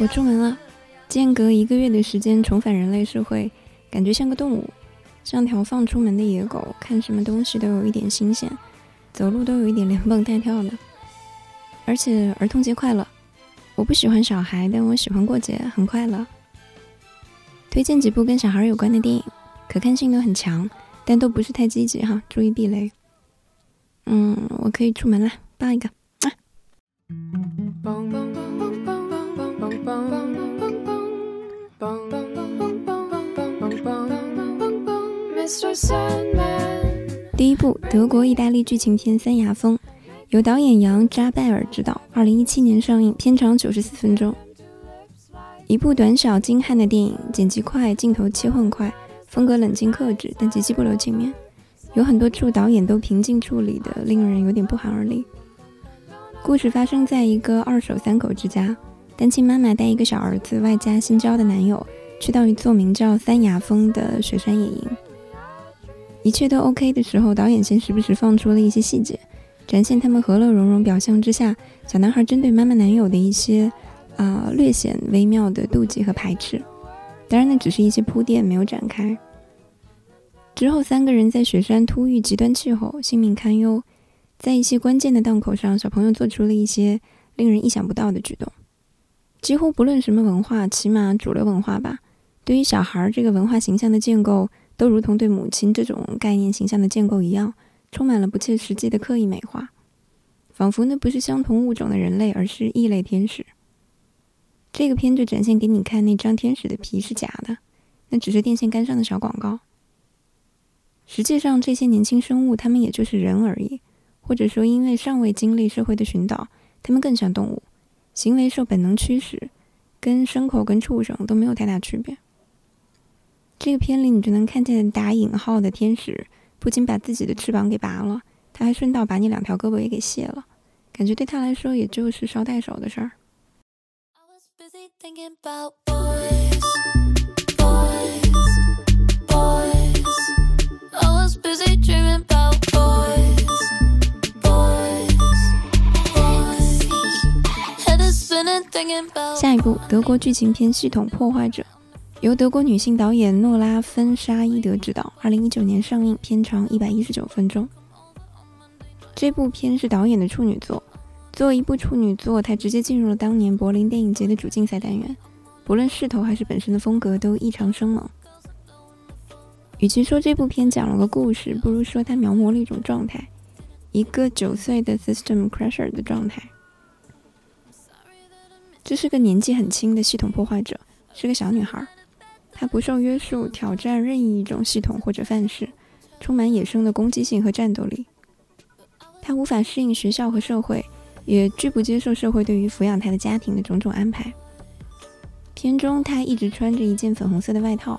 我出门了，间隔一个月的时间重返人类社会，感觉像个动物，像条放出门的野狗，看什么东西都有一点新鲜，走路都有一点连蹦带跳的。而且儿童节快乐！我不喜欢小孩，但我喜欢过节，很快乐。推荐几部跟小孩有关的电影，可看性都很强，但都不是太积极哈，注意避雷。嗯，我可以出门了，抱一个。第一部德国意大利剧情片《三牙峰》，由导演杨扎拜尔执导，二零一七年上映，片长九十四分钟。一部短小精悍的电影，剪辑快，镜头切换快，风格冷静克制，但极其不留情面。有很多处导演都平静处理的，令人有点不寒而栗。故事发生在一个二手三口之家，单亲妈妈带一个小儿子，外加新交的男友，去到一座名叫三牙峰的雪山野营。一切都 OK 的时候，导演先时不时放出了一些细节，展现他们和乐融融表象之下，小男孩针对妈妈男友的一些啊略显微妙的妒忌和排斥。当然，那只是一些铺垫，没有展开。之后，三个人在雪山突遇极端气候，性命堪忧。在一些关键的档口上，小朋友做出了一些令人意想不到的举动。几乎不论什么文化，起码主流文化吧，对于小孩这个文化形象的建构，都如同对母亲这种概念形象的建构一样，充满了不切实际的刻意美化，仿佛那不是相同物种的人类，而是异类天使。这个片就展现给你看，那张天使的皮是假的，那只是电线杆上的小广告。实际上，这些年轻生物，他们也就是人而已。或者说，因为尚未经历社会的寻导，他们更像动物，行为受本能驱使，跟牲口、跟畜生都没有太大区别。这个片里，你就能看见打引号的天使，不仅把自己的翅膀给拔了，他还顺道把你两条胳膊也给卸了，感觉对他来说，也就是捎带手的事儿。下一部德国剧情片《系统破坏者》，由德国女性导演诺拉·芬沙伊德执导，二零一九年上映，片长一百一十九分钟。这部片是导演的处女作，作为一部处女作，它直接进入了当年柏林电影节的主竞赛单元，不论势头还是本身的风格都异常生猛。与其说这部片讲了个故事，不如说它描摹了一种状态，一个九岁的 system crusher 的状态。这是个年纪很轻的系统破坏者，是个小女孩。他不受约束，挑战任意一种系统或者范式，充满野生的攻击性和战斗力。他无法适应学校和社会，也拒不接受社会对于抚养他的家庭的种种安排。片中，他一直穿着一件粉红色的外套，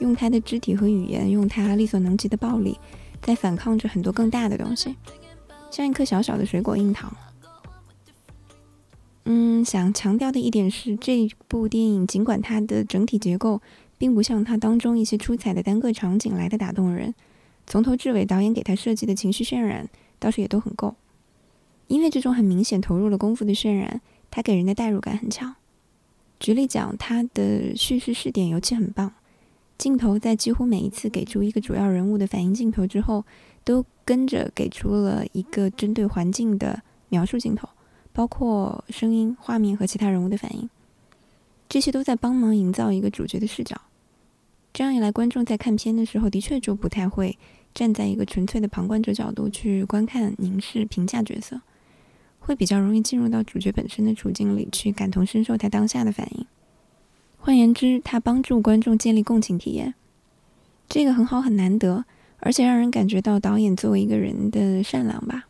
用他的肢体和语言，用他力所能及的暴力，在反抗着很多更大的东西，像一颗小小的水果樱桃。嗯，想强调的一点是，这部电影尽管它的整体结构并不像它当中一些出彩的单个场景来的打动人，从头至尾导演给他设计的情绪渲染倒是也都很够。因为这种很明显投入了功夫的渲染，它给人的代入感很强。举例讲，它的叙事视点尤其很棒，镜头在几乎每一次给出一个主要人物的反应镜头之后，都跟着给出了一个针对环境的描述镜头。包括声音、画面和其他人物的反应，这些都在帮忙营造一个主角的视角。这样一来，观众在看片的时候，的确就不太会站在一个纯粹的旁观者角度去观看、凝视、评价角色，会比较容易进入到主角本身的处境里去感同身受他当下的反应。换言之，他帮助观众建立共情体验，这个很好，很难得，而且让人感觉到导演作为一个人的善良吧。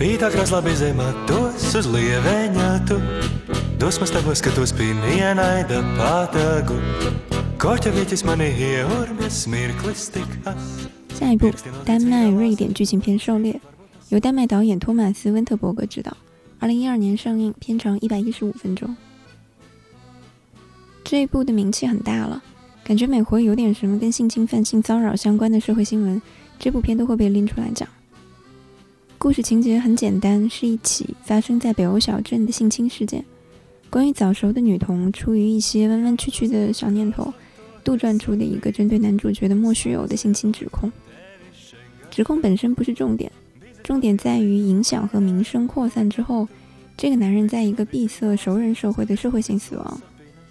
Uz lieveņa tu. Pātagu. Mani mirklis tik as. 下一部，丹麦瑞典剧情片《狩猎》，由丹麦导演托马斯温特伯格执导，二零一二年上映，片长一百一十五分钟。这一部的名气很大了，感觉每回有点什么跟性侵犯、性骚扰相关的社会新闻，这部片都会被拎出来讲。故事情节很简单，是一起发生在北欧小镇的性侵事件。关于早熟的女童出于一些弯弯曲曲的小念头，杜撰出的一个针对男主角的莫须有的性侵指控。指控本身不是重点，重点在于影响和名声扩散之后，这个男人在一个闭塞熟人社会的社会性死亡，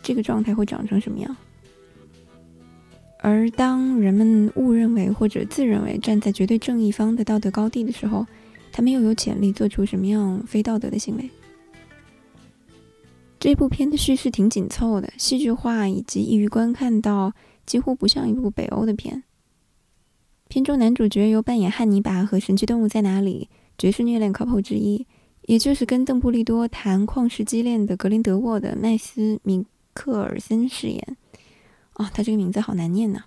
这个状态会长成什么样？而当人们误认为或者自认为站在绝对正义方的道德高地的时候，他们又有潜力做出什么样非道德的行为？这部片的叙事挺紧凑的，戏剧化以及易于观看到，几乎不像一部北欧的片。片中男主角由扮演汉尼拔和《神奇动物在哪里》爵士虐恋 couple 之一，也就是跟邓布利多谈旷世畸恋的格林德沃的麦斯米克尔森饰演。哦，他这个名字好难念呐。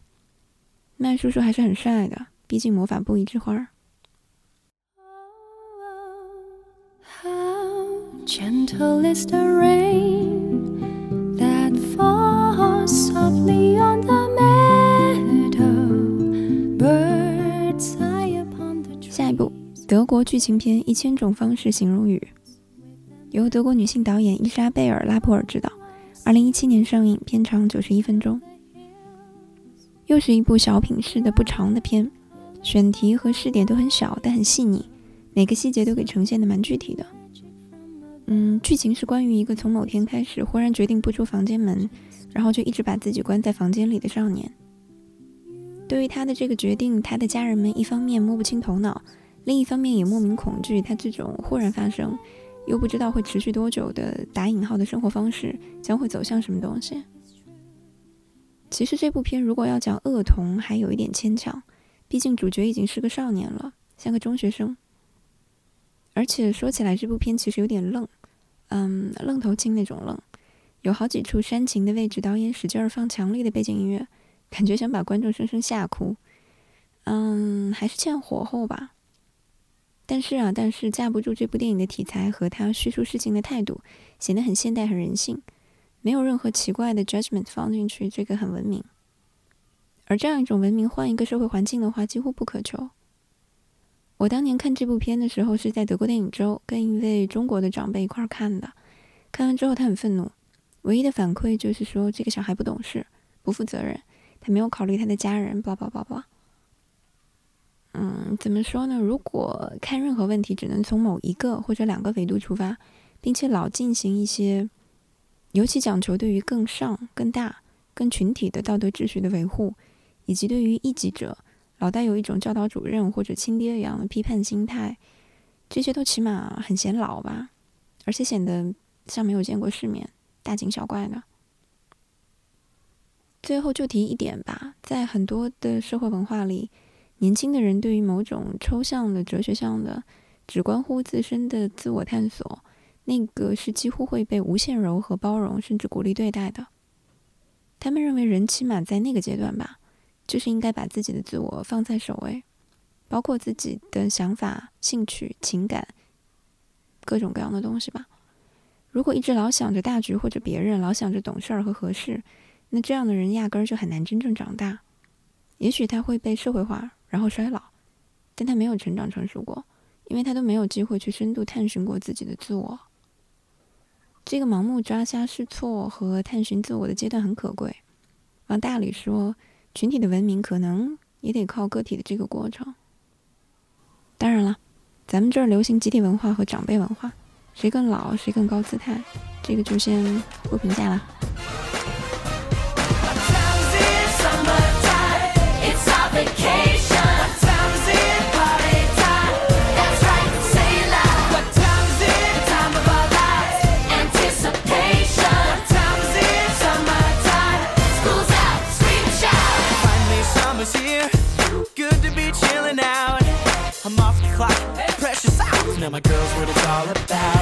麦叔叔还是很帅的，毕竟魔法部一枝花。Gentle is the rain that falls softly on the meadow. Birds sigh upon the tree. 下一部德国剧情片《一千种方式形容语》，由德国女性导演伊莎贝尔·拉普尔执导，二零一七年上映，片长九十一分钟。又是一部小品式的不长的片，选题和试点都很小，但很细腻，每个细节都给呈现的蛮具体的。嗯，剧情是关于一个从某天开始忽然决定不出房间门，然后就一直把自己关在房间里的少年。对于他的这个决定，他的家人们一方面摸不清头脑，另一方面也莫名恐惧他这种忽然发生，又不知道会持续多久的打引号的生活方式将会走向什么东西。其实这部片如果要讲恶童，还有一点牵强，毕竟主角已经是个少年了，像个中学生。而且说起来，这部片其实有点愣，嗯，愣头青那种愣，有好几处煽情的位置，导演使劲儿放强力的背景音乐，感觉想把观众生生吓哭，嗯，还是欠火候吧。但是啊，但是架不住这部电影的题材和他叙述事情的态度，显得很现代、很人性，没有任何奇怪的 judgment 放进去，这个很文明。而这样一种文明，换一个社会环境的话，几乎不可求。我当年看这部片的时候是在德国电影周跟一位中国的长辈一块儿看的，看完之后他很愤怒，唯一的反馈就是说这个小孩不懂事、不负责任，他没有考虑他的家人，叭叭叭叭。嗯，怎么说呢？如果看任何问题只能从某一个或者两个维度出发，并且老进行一些，尤其讲求对于更上、更大、更群体的道德秩序的维护，以及对于异己者。老带有一种教导主任或者亲爹一样的批判心态，这些都起码很显老吧，而且显得像没有见过世面、大惊小怪的。最后就提一点吧，在很多的社会文化里，年轻的人对于某种抽象的、哲学上的、只关乎自身的自我探索，那个是几乎会被无限柔和、包容，甚至鼓励对待的。他们认为人起码在那个阶段吧。就是应该把自己的自我放在首位，包括自己的想法、兴趣、情感，各种各样的东西吧。如果一直老想着大局或者别人，老想着懂事儿和合适，那这样的人压根儿就很难真正长大。也许他会被社会化，然后衰老，但他没有成长成熟过，因为他都没有机会去深度探寻过自己的自我。这个盲目抓瞎试错和探寻自我的阶段很可贵。往大里说。群体的文明可能也得靠个体的这个过程。当然了，咱们这儿流行集体文化和长辈文化，谁更老谁更高姿态，这个就先不评价了。Now my girls, what it's all about